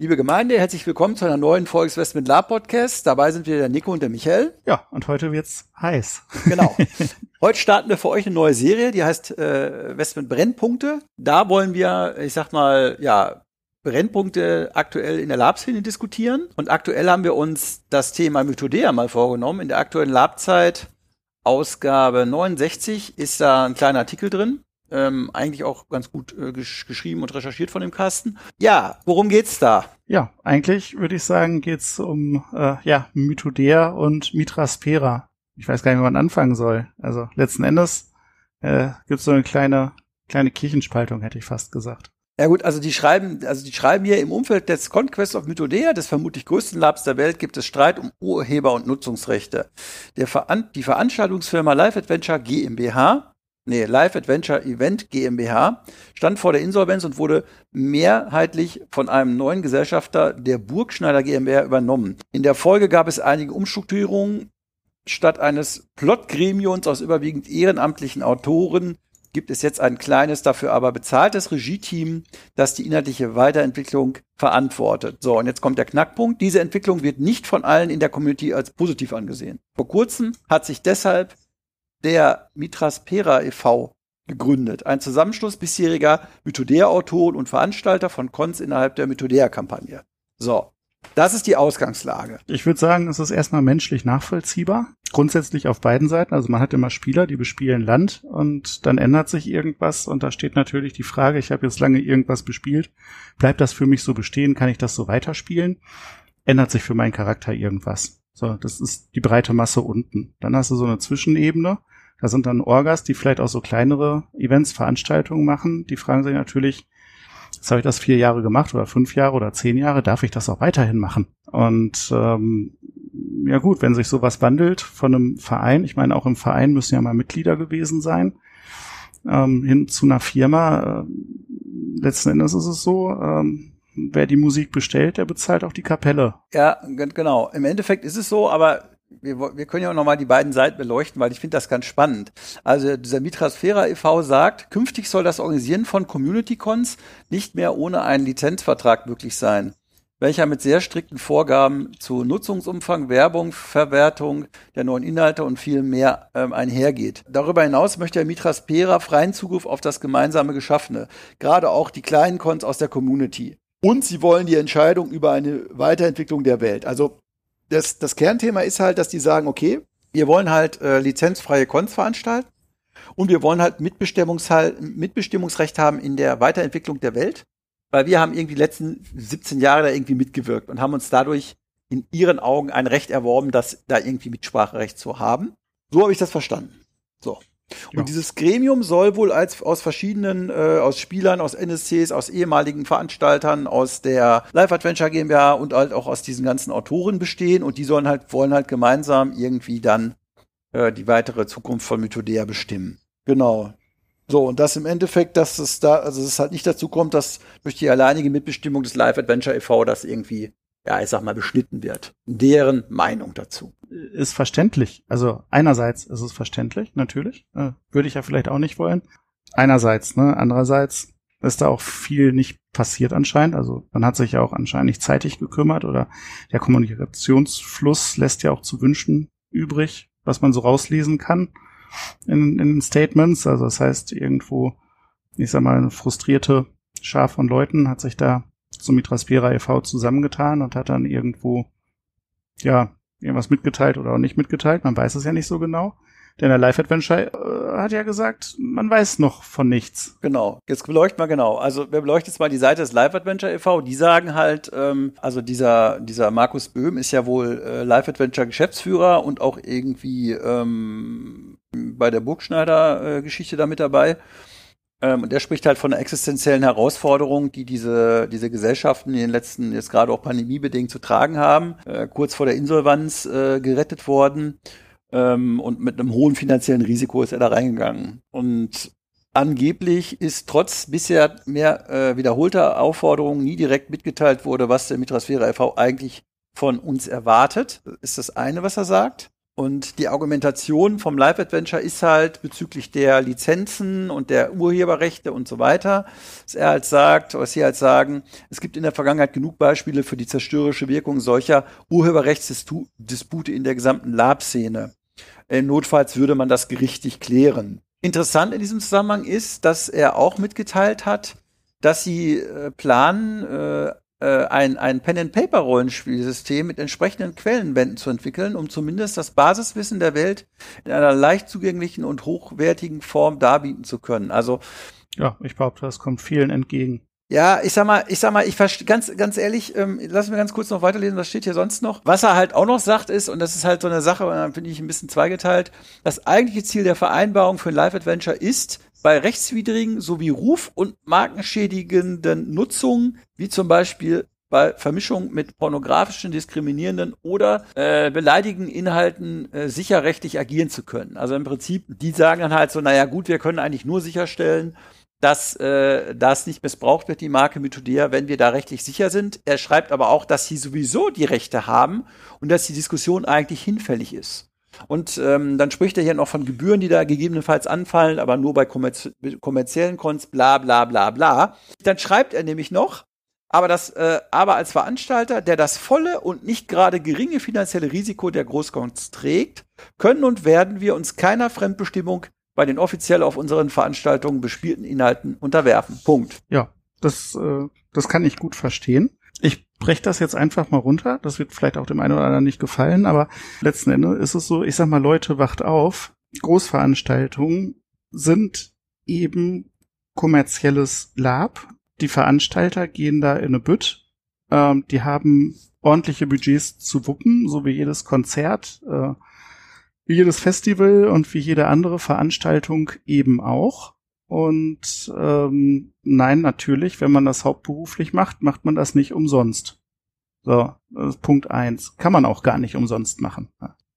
Liebe Gemeinde, herzlich willkommen zu einer neuen Folge des Westment Lab Podcast. Dabei sind wir der Nico und der Michael. Ja, und heute wird's heiß. Genau. Heute starten wir für euch eine neue Serie, die heißt äh, Westment Brennpunkte. Da wollen wir, ich sag mal, ja, Brennpunkte aktuell in der Lab-Szene diskutieren. Und aktuell haben wir uns das Thema Mythodea mal vorgenommen. In der aktuellen Lab-Zeit Ausgabe 69 ist da ein kleiner Artikel drin. Ähm, eigentlich auch ganz gut äh, gesch geschrieben und recherchiert von dem Kasten. Ja, worum geht's da? Ja, eigentlich würde ich sagen, geht's um äh, ja, Mythodea und Mitraspera. Ich weiß gar nicht, wie man anfangen soll. Also letzten Endes äh, gibt's so eine kleine kleine Kirchenspaltung, hätte ich fast gesagt. Ja gut, also die schreiben, also die schreiben hier im Umfeld des Conquest of Mythodea, des vermutlich größten Labs der Welt, gibt es Streit um Urheber- und Nutzungsrechte. Der Veran die Veranstaltungsfirma Live Adventure GmbH, nee, Live Adventure Event GmbH, stand vor der Insolvenz und wurde mehrheitlich von einem neuen Gesellschafter der Burgschneider GmbH übernommen. In der Folge gab es einige Umstrukturierungen. Statt eines Plotgremiums aus überwiegend ehrenamtlichen Autoren gibt es jetzt ein kleines, dafür aber bezahltes Regie-Team, das die inhaltliche Weiterentwicklung verantwortet. So, und jetzt kommt der Knackpunkt. Diese Entwicklung wird nicht von allen in der Community als positiv angesehen. Vor kurzem hat sich deshalb der Mitraspera e.V. gegründet. Ein Zusammenschluss bisheriger Mythodea-Autoren und Veranstalter von Cons innerhalb der Mythodea-Kampagne. So, das ist die Ausgangslage. Ich würde sagen, es ist erstmal menschlich nachvollziehbar. Grundsätzlich auf beiden Seiten. Also man hat immer Spieler, die bespielen Land und dann ändert sich irgendwas und da steht natürlich die Frage, ich habe jetzt lange irgendwas bespielt, bleibt das für mich so bestehen, kann ich das so weiterspielen? Ändert sich für meinen Charakter irgendwas? So, das ist die breite Masse unten. Dann hast du so eine Zwischenebene. Da sind dann Orgas, die vielleicht auch so kleinere Events, Veranstaltungen machen. Die fragen sich natürlich, Jetzt habe ich das vier Jahre gemacht oder fünf Jahre oder zehn Jahre, darf ich das auch weiterhin machen? Und ähm, ja gut, wenn sich sowas wandelt von einem Verein, ich meine, auch im Verein müssen ja mal Mitglieder gewesen sein, ähm, hin zu einer Firma, äh, letzten Endes ist es so, ähm, wer die Musik bestellt, der bezahlt auch die Kapelle. Ja, genau. Im Endeffekt ist es so, aber wir, wir können ja auch nochmal die beiden Seiten beleuchten, weil ich finde das ganz spannend. Also dieser Mitrasphera e.V. sagt, künftig soll das Organisieren von Community-Cons nicht mehr ohne einen Lizenzvertrag möglich sein, welcher mit sehr strikten Vorgaben zu Nutzungsumfang, Werbung, Verwertung der neuen Inhalte und viel mehr ähm, einhergeht. Darüber hinaus möchte der Mitraspera freien Zugriff auf das gemeinsame Geschaffene, gerade auch die kleinen Cons aus der Community. Und sie wollen die Entscheidung über eine Weiterentwicklung der Welt. Also das, das Kernthema ist halt, dass die sagen, okay, wir wollen halt äh, lizenzfreie Cons veranstalten und wir wollen halt Mitbestimmungsrecht haben in der Weiterentwicklung der Welt, weil wir haben irgendwie die letzten 17 Jahre da irgendwie mitgewirkt und haben uns dadurch in ihren Augen ein Recht erworben, das da irgendwie Mitspracherecht zu haben. So habe ich das verstanden. So. Und ja. dieses Gremium soll wohl als aus verschiedenen, äh, aus Spielern, aus NSCs, aus ehemaligen Veranstaltern, aus der Live Adventure GmbH und halt auch aus diesen ganzen Autoren bestehen und die sollen halt, wollen halt gemeinsam irgendwie dann äh, die weitere Zukunft von Mythodea bestimmen. Genau. So, und das im Endeffekt, dass es da, also es halt nicht dazu kommt, dass durch die alleinige Mitbestimmung des Live Adventure e.V. das irgendwie ja, ich sag mal, beschnitten wird. Deren Meinung dazu. Ist verständlich. Also einerseits ist es verständlich, natürlich. Äh, würde ich ja vielleicht auch nicht wollen. Einerseits, ne? Andererseits ist da auch viel nicht passiert anscheinend. Also man hat sich ja auch anscheinend nicht zeitig gekümmert oder der Kommunikationsfluss lässt ja auch zu wünschen übrig, was man so rauslesen kann in, den Statements. Also das heißt, irgendwo, ich sag mal, eine frustrierte Schar von Leuten hat sich da zum Mitraspera e.V. zusammengetan und hat dann irgendwo, ja, irgendwas mitgeteilt oder auch nicht mitgeteilt. Man weiß es ja nicht so genau. Denn der Live Adventure äh, hat ja gesagt, man weiß noch von nichts. Genau. Jetzt beleuchten wir genau. Also wir beleuchten jetzt mal die Seite des Live Adventure e.V. Die sagen halt, ähm, also dieser dieser Markus Böhm ist ja wohl äh, Live Adventure Geschäftsführer und auch irgendwie ähm, bei der Burgschneider äh, da mit dabei. Ähm, und der spricht halt von einer existenziellen Herausforderung, die diese, diese Gesellschaften in den letzten, jetzt gerade auch pandemiebedingt zu tragen haben. Äh, kurz vor der Insolvenz äh, gerettet worden. Ähm, und mit einem hohen finanziellen Risiko ist er da reingegangen. Und angeblich ist trotz bisher mehr äh, wiederholter Aufforderungen nie direkt mitgeteilt wurde, was der Mitrasphäre e.V. eigentlich von uns erwartet. Ist das eine, was er sagt. Und die Argumentation vom Live Adventure ist halt bezüglich der Lizenzen und der Urheberrechte und so weiter, dass er halt sagt, was sie halt sagen, es gibt in der Vergangenheit genug Beispiele für die zerstörerische Wirkung solcher Urheberrechtsdispute in der gesamten Lab-Szene. Notfalls würde man das gerichtlich klären. Interessant in diesem Zusammenhang ist, dass er auch mitgeteilt hat, dass sie äh, planen, äh, äh, ein, ein Pen-and-Paper-Rollenspielsystem mit entsprechenden Quellenwänden zu entwickeln, um zumindest das Basiswissen der Welt in einer leicht zugänglichen und hochwertigen Form darbieten zu können. Also ja, ich behaupte, das kommt vielen entgegen. Ja, ich sag mal, ich sag mal, ich verstehe ganz, ganz ehrlich, ähm, lass mir ganz kurz noch weiterlesen, was steht hier sonst noch. Was er halt auch noch sagt ist, und das ist halt so eine Sache, äh, finde ich ein bisschen zweigeteilt, das eigentliche Ziel der Vereinbarung für ein Live-Adventure ist, bei rechtswidrigen sowie ruf- und markenschädigenden Nutzungen, wie zum Beispiel bei Vermischung mit pornografischen, diskriminierenden oder äh, beleidigenden Inhalten äh, sicher rechtlich agieren zu können. Also im Prinzip, die sagen dann halt so, naja gut, wir können eigentlich nur sicherstellen, dass äh, das nicht missbraucht wird, die Marke Mythodea, wenn wir da rechtlich sicher sind. Er schreibt aber auch, dass sie sowieso die Rechte haben und dass die Diskussion eigentlich hinfällig ist. Und ähm, dann spricht er hier noch von Gebühren, die da gegebenenfalls anfallen, aber nur bei kommerz kommerziellen Cons, bla bla bla bla. Dann schreibt er nämlich noch, aber das, äh, aber als Veranstalter, der das volle und nicht gerade geringe finanzielle Risiko der Großcons trägt, können und werden wir uns keiner Fremdbestimmung bei den offiziell auf unseren Veranstaltungen bespielten Inhalten unterwerfen. Punkt. Ja, das, äh, das kann ich gut verstehen. Ich breche das jetzt einfach mal runter. Das wird vielleicht auch dem einen oder anderen nicht gefallen, aber letzten Endes ist es so, ich sag mal, Leute, wacht auf. Großveranstaltungen sind eben kommerzielles Lab. Die Veranstalter gehen da in eine Bütt. Ähm, die haben ordentliche Budgets zu wuppen, so wie jedes Konzert. Äh, wie jedes Festival und wie jede andere Veranstaltung eben auch. Und ähm, nein, natürlich, wenn man das hauptberuflich macht, macht man das nicht umsonst. So, Punkt eins. Kann man auch gar nicht umsonst machen.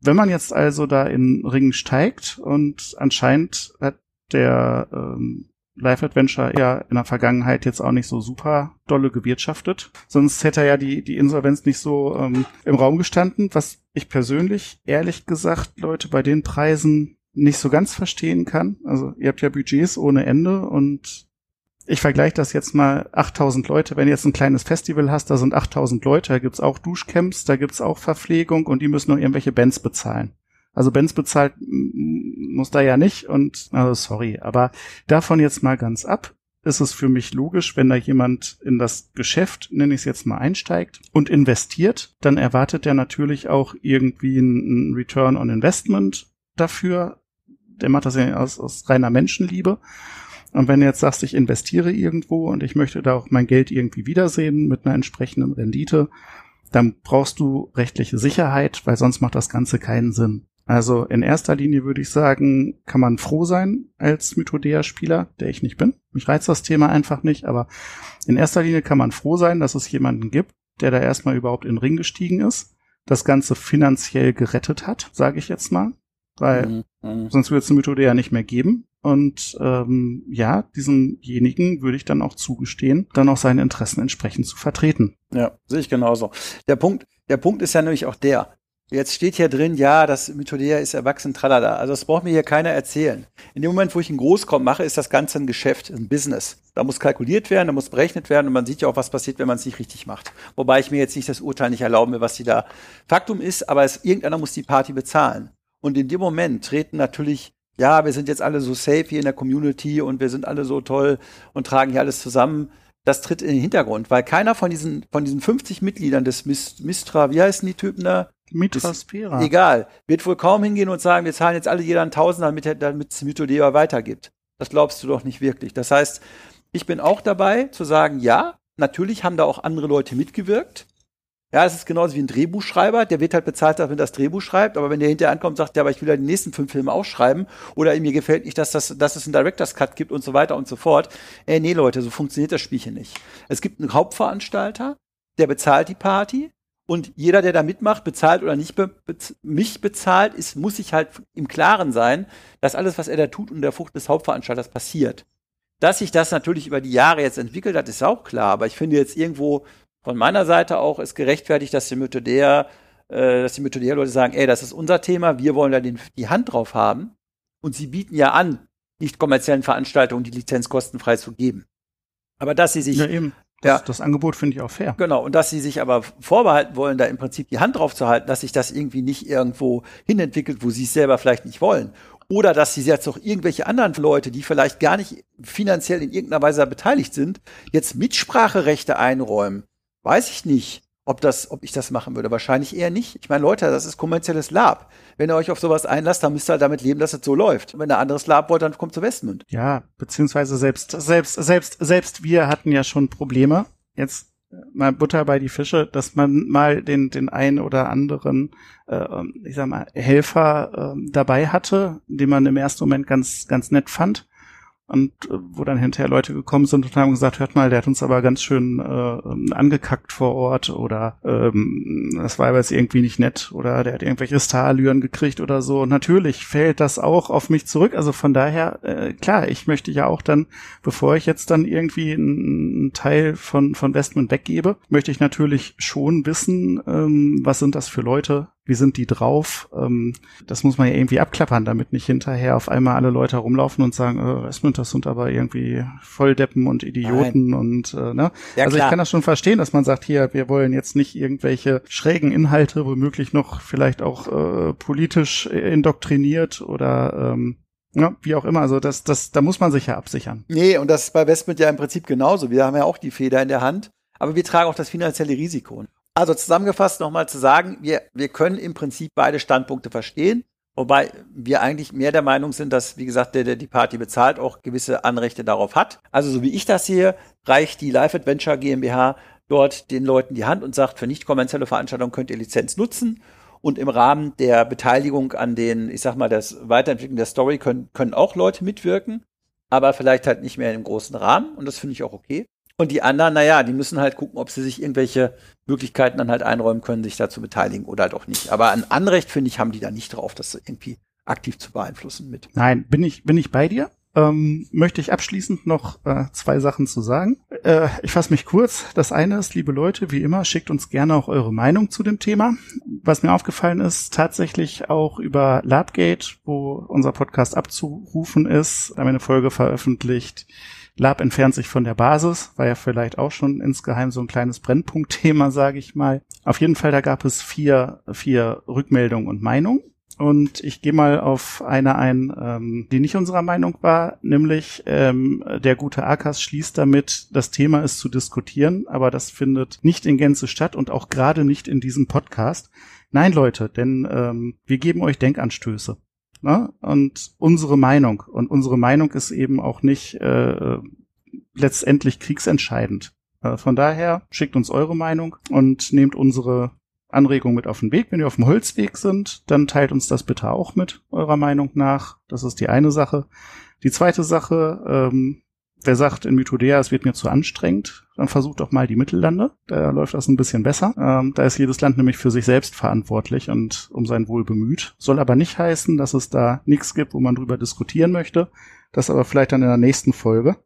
Wenn man jetzt also da in Ringen steigt und anscheinend hat der ähm, Life Adventure ja in der Vergangenheit jetzt auch nicht so super dolle gewirtschaftet. Sonst hätte er ja die, die Insolvenz nicht so ähm, im Raum gestanden, was ich persönlich, ehrlich gesagt, Leute, bei den Preisen nicht so ganz verstehen kann. Also ihr habt ja Budgets ohne Ende und ich vergleiche das jetzt mal 8000 Leute. Wenn du jetzt ein kleines Festival hast, da sind 8000 Leute, da gibt's auch Duschcamps, da gibt's auch Verpflegung und die müssen nur irgendwelche Bands bezahlen. Also Benz bezahlt muss da ja nicht und also sorry, aber davon jetzt mal ganz ab ist es für mich logisch, wenn da jemand in das Geschäft, nenne ich es jetzt mal, einsteigt und investiert, dann erwartet er natürlich auch irgendwie einen Return on Investment dafür. Der macht das ja aus, aus reiner Menschenliebe. Und wenn du jetzt sagst, ich investiere irgendwo und ich möchte da auch mein Geld irgendwie wiedersehen mit einer entsprechenden Rendite, dann brauchst du rechtliche Sicherheit, weil sonst macht das Ganze keinen Sinn. Also in erster Linie würde ich sagen, kann man froh sein als Mythodea-Spieler, der ich nicht bin. Mich reizt das Thema einfach nicht, aber in erster Linie kann man froh sein, dass es jemanden gibt, der da erstmal überhaupt in den Ring gestiegen ist, das Ganze finanziell gerettet hat, sage ich jetzt mal, weil mhm. mhm. sonst würde es eine Mythodea nicht mehr geben. Und ähm, ja, diesemjenigen würde ich dann auch zugestehen, dann auch seine Interessen entsprechend zu vertreten. Ja, sehe ich genauso. Der Punkt, der Punkt ist ja nämlich auch der, Jetzt steht hier drin, ja, das Mythodea ist erwachsen, tralala. Also das braucht mir hier keiner erzählen. In dem Moment, wo ich einen Großkommen mache, ist das Ganze ein Geschäft, ein Business. Da muss kalkuliert werden, da muss berechnet werden und man sieht ja auch, was passiert, wenn man es nicht richtig macht. Wobei ich mir jetzt nicht das Urteil nicht erlauben will, was die da Faktum ist, aber es, irgendeiner muss die Party bezahlen. Und in dem Moment treten natürlich, ja, wir sind jetzt alle so safe hier in der Community und wir sind alle so toll und tragen hier alles zusammen. Das tritt in den Hintergrund, weil keiner von diesen, von diesen 50 Mitgliedern des Mistra, wie heißen die Typen da? Mitraspera. Egal. Wird wohl kaum hingehen und sagen, wir zahlen jetzt alle jeder einen Tausender, damit, damit es Mythodea weitergibt. Das glaubst du doch nicht wirklich. Das heißt, ich bin auch dabei zu sagen, ja, natürlich haben da auch andere Leute mitgewirkt. Ja, das ist genauso wie ein Drehbuchschreiber, der wird halt bezahlt, wenn er das Drehbuch schreibt, aber wenn der hinterher ankommt und sagt, ja, aber ich will ja die nächsten fünf Filme auch schreiben oder mir gefällt nicht, dass, das, dass es einen Director's Cut gibt und so weiter und so fort. Äh, nee, Leute, so funktioniert das Spielchen nicht. Es gibt einen Hauptveranstalter, der bezahlt die Party und jeder, der da mitmacht, bezahlt oder nicht be mich bezahlt, ist, muss sich halt im Klaren sein, dass alles, was er da tut, unter der Frucht des Hauptveranstalters passiert. Dass sich das natürlich über die Jahre jetzt entwickelt hat, ist auch klar, aber ich finde jetzt irgendwo von meiner Seite auch ist gerechtfertigt, dass die Methodär, äh, dass die Methodär-Leute sagen, ey, das ist unser Thema, wir wollen da den, die Hand drauf haben. Und sie bieten ja an, nicht kommerziellen Veranstaltungen die Lizenz kostenfrei zu geben. Aber dass sie sich ja, eben. Das, ja. das Angebot finde ich auch fair. Genau, und dass sie sich aber vorbehalten wollen, da im Prinzip die Hand drauf zu halten, dass sich das irgendwie nicht irgendwo hinentwickelt, wo sie es selber vielleicht nicht wollen. Oder dass sie jetzt auch irgendwelche anderen Leute, die vielleicht gar nicht finanziell in irgendeiner Weise beteiligt sind, jetzt Mitspracherechte einräumen. Weiß ich nicht, ob das, ob ich das machen würde. Wahrscheinlich eher nicht. Ich meine, Leute, das ist kommerzielles Lab. Wenn ihr euch auf sowas einlasst, dann müsst ihr halt damit leben, dass es so läuft. Und wenn ihr anderes Lab wollt, dann kommt zu Westmund. Ja, beziehungsweise selbst, selbst, selbst, selbst wir hatten ja schon Probleme. Jetzt mal Butter bei die Fische, dass man mal den den einen oder anderen, äh, ich sag mal Helfer äh, dabei hatte, den man im ersten Moment ganz ganz nett fand und äh, wo dann hinterher Leute gekommen sind und haben gesagt, hört mal, der hat uns aber ganz schön äh, angekackt vor Ort oder ähm, das war aber jetzt irgendwie nicht nett oder der hat irgendwelche Starallüren gekriegt oder so. Und natürlich fällt das auch auf mich zurück. Also von daher, äh, klar, ich möchte ja auch dann, bevor ich jetzt dann irgendwie einen Teil von, von Westman weggebe, möchte ich natürlich schon wissen, ähm, was sind das für Leute, wie sind die drauf? Ähm, das muss man ja irgendwie abklappern, damit nicht hinterher auf einmal alle Leute herumlaufen und sagen, äh, Esmond, das sind aber irgendwie Volldeppen und Idioten Nein. und äh, ne? Ja, also klar. ich kann das schon verstehen, dass man sagt, hier, wir wollen jetzt nicht irgendwelche schrägen Inhalte, womöglich noch vielleicht auch äh, politisch indoktriniert oder ähm, ja, wie auch immer, also das, das, da muss man sich ja absichern. Nee, und das ist bei Westmund ja im Prinzip genauso. Wir haben ja auch die Feder in der Hand, aber wir tragen auch das finanzielle Risiko. Also zusammengefasst nochmal zu sagen, wir, wir können im Prinzip beide Standpunkte verstehen, wobei wir eigentlich mehr der Meinung sind, dass, wie gesagt, der, der die Party bezahlt, auch gewisse Anrechte darauf hat. Also so wie ich das sehe, reicht die Live Adventure GmbH dort den Leuten die Hand und sagt, für nicht kommerzielle Veranstaltungen könnt ihr Lizenz nutzen. Und im Rahmen der Beteiligung an den, ich sag mal, das Weiterentwickeln der Story können, können auch Leute mitwirken, aber vielleicht halt nicht mehr im großen Rahmen. Und das finde ich auch okay. Und die anderen, naja, die müssen halt gucken, ob sie sich irgendwelche Möglichkeiten dann halt einräumen können, sich da zu beteiligen oder halt auch nicht. Aber ein Anrecht, finde ich, haben die da nicht drauf, das irgendwie aktiv zu beeinflussen mit. Nein, bin ich, bin ich bei dir. Ähm, möchte ich abschließend noch äh, zwei Sachen zu sagen. Äh, ich fasse mich kurz. Das eine ist, liebe Leute, wie immer, schickt uns gerne auch eure Meinung zu dem Thema. Was mir aufgefallen ist, tatsächlich auch über Labgate, wo unser Podcast abzurufen ist, haben wir eine Folge veröffentlicht, Lab entfernt sich von der Basis, war ja vielleicht auch schon insgeheim so ein kleines Brennpunktthema, sage ich mal. Auf jeden Fall, da gab es vier, vier Rückmeldungen und Meinungen. Und ich gehe mal auf eine ein, ähm, die nicht unserer Meinung war, nämlich ähm, der gute Akas schließt damit, das Thema ist zu diskutieren, aber das findet nicht in Gänze statt und auch gerade nicht in diesem Podcast. Nein, Leute, denn ähm, wir geben euch Denkanstöße. Ne? Und unsere Meinung. Und unsere Meinung ist eben auch nicht äh, letztendlich kriegsentscheidend. Äh, von daher schickt uns eure Meinung und nehmt unsere Anregung mit auf den Weg. Wenn wir auf dem Holzweg sind, dann teilt uns das bitte auch mit, eurer Meinung nach. Das ist die eine Sache. Die zweite Sache, ähm, Wer sagt in Mythodea, es wird mir zu anstrengend, dann versucht doch mal die Mittellande. Da läuft das ein bisschen besser. Ähm, da ist jedes Land nämlich für sich selbst verantwortlich und um sein Wohl bemüht. Soll aber nicht heißen, dass es da nichts gibt, wo man drüber diskutieren möchte. Das aber vielleicht dann in der nächsten Folge.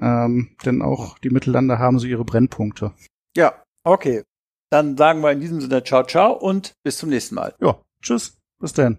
Ähm, denn auch die Mittellande haben so ihre Brennpunkte. Ja, okay. Dann sagen wir in diesem Sinne ciao, ciao und bis zum nächsten Mal. Ja, tschüss. Bis dann.